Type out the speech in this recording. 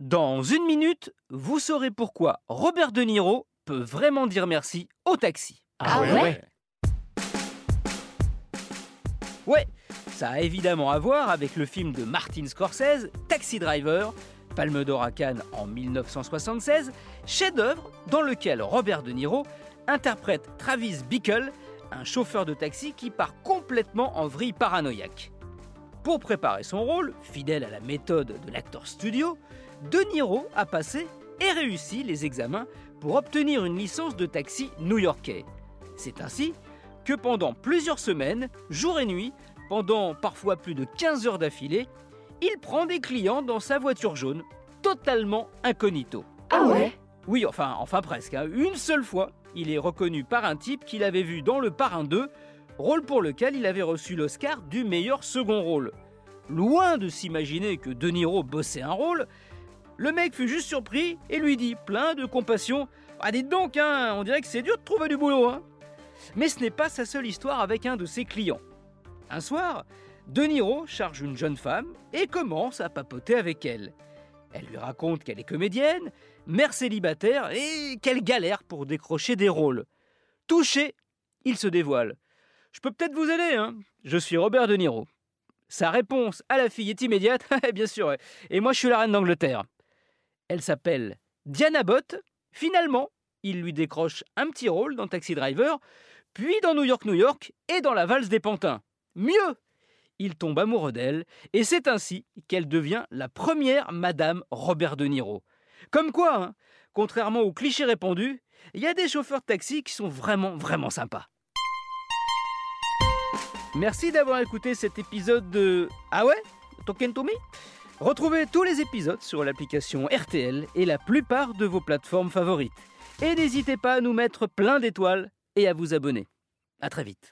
Dans une minute, vous saurez pourquoi Robert De Niro peut vraiment dire merci au taxi. Ah ouais Ouais, ça a évidemment à voir avec le film de Martin Scorsese, Taxi Driver, Palme d'Or à Cannes en 1976, chef-d'œuvre dans lequel Robert De Niro interprète Travis Bickle, un chauffeur de taxi qui part complètement en vrille paranoïaque. Pour préparer son rôle, fidèle à la méthode de l'acteur studio, De Niro a passé et réussi les examens pour obtenir une licence de taxi new-yorkais. C'est ainsi que pendant plusieurs semaines, jour et nuit, pendant parfois plus de 15 heures d'affilée, il prend des clients dans sa voiture jaune, totalement incognito. Ah ouais? Oui, enfin, enfin presque. hein. Une seule fois, il est reconnu par un type qu'il avait vu dans Le Parrain 2, rôle pour lequel il avait reçu l'Oscar du meilleur second rôle. Loin de s'imaginer que De Niro bossait un rôle, le mec fut juste surpris et lui dit, plein de compassion, Ah dites donc, hein, on dirait que c'est dur de trouver du boulot. Hein. Mais ce n'est pas sa seule histoire avec un de ses clients. Un soir, De Niro charge une jeune femme et commence à papoter avec elle. Elle lui raconte qu'elle est comédienne, mère célibataire et qu'elle galère pour décrocher des rôles. Touché, il se dévoile. Je peux peut-être vous aider, hein Je suis Robert De Niro. Sa réponse à la fille est immédiate, bien sûr, et moi je suis la reine d'Angleterre. Elle s'appelle Diana Bott. Finalement, il lui décroche un petit rôle dans Taxi Driver, puis dans New York, New York et dans La valse des pantins. Mieux, il tombe amoureux d'elle, et c'est ainsi qu'elle devient la première Madame Robert De Niro. Comme quoi, hein, contrairement aux clichés répandus, il y a des chauffeurs de taxi qui sont vraiment, vraiment sympas. Merci d'avoir écouté cet épisode de Ah ouais? Talking to me Retrouvez tous les épisodes sur l'application RTL et la plupart de vos plateformes favorites. Et n'hésitez pas à nous mettre plein d'étoiles et à vous abonner. À très vite.